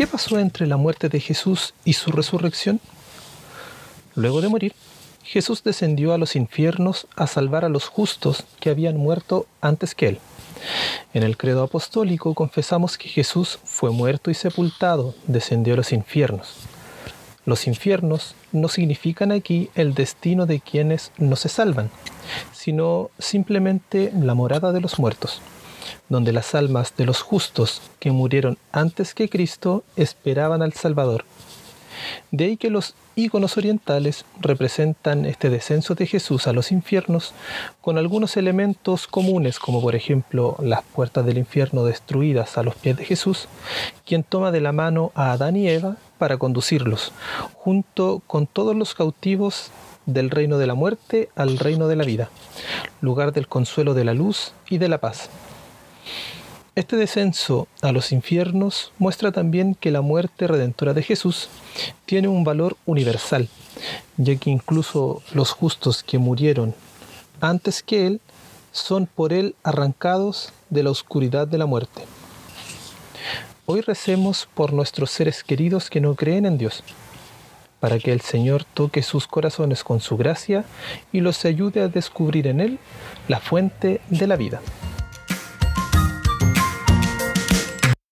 ¿qué pasó entre la muerte de Jesús y su resurrección? Luego de morir, Jesús descendió a los infiernos a salvar a los justos que habían muerto antes que él. En el credo apostólico confesamos que Jesús fue muerto y sepultado, descendió a los infiernos. Los infiernos no significan aquí el destino de quienes no se salvan, sino simplemente la morada de los muertos, donde las almas de los justos que murieron antes que Cristo esperaban al Salvador. De ahí que los íconos orientales representan este descenso de Jesús a los infiernos con algunos elementos comunes, como por ejemplo las puertas del infierno destruidas a los pies de Jesús, quien toma de la mano a Adán y Eva para conducirlos, junto con todos los cautivos del reino de la muerte al reino de la vida, lugar del consuelo de la luz y de la paz. Este descenso a los infiernos muestra también que la muerte redentora de Jesús tiene un valor universal, ya que incluso los justos que murieron antes que Él son por Él arrancados de la oscuridad de la muerte. Hoy recemos por nuestros seres queridos que no creen en Dios, para que el Señor toque sus corazones con su gracia y los ayude a descubrir en Él la fuente de la vida.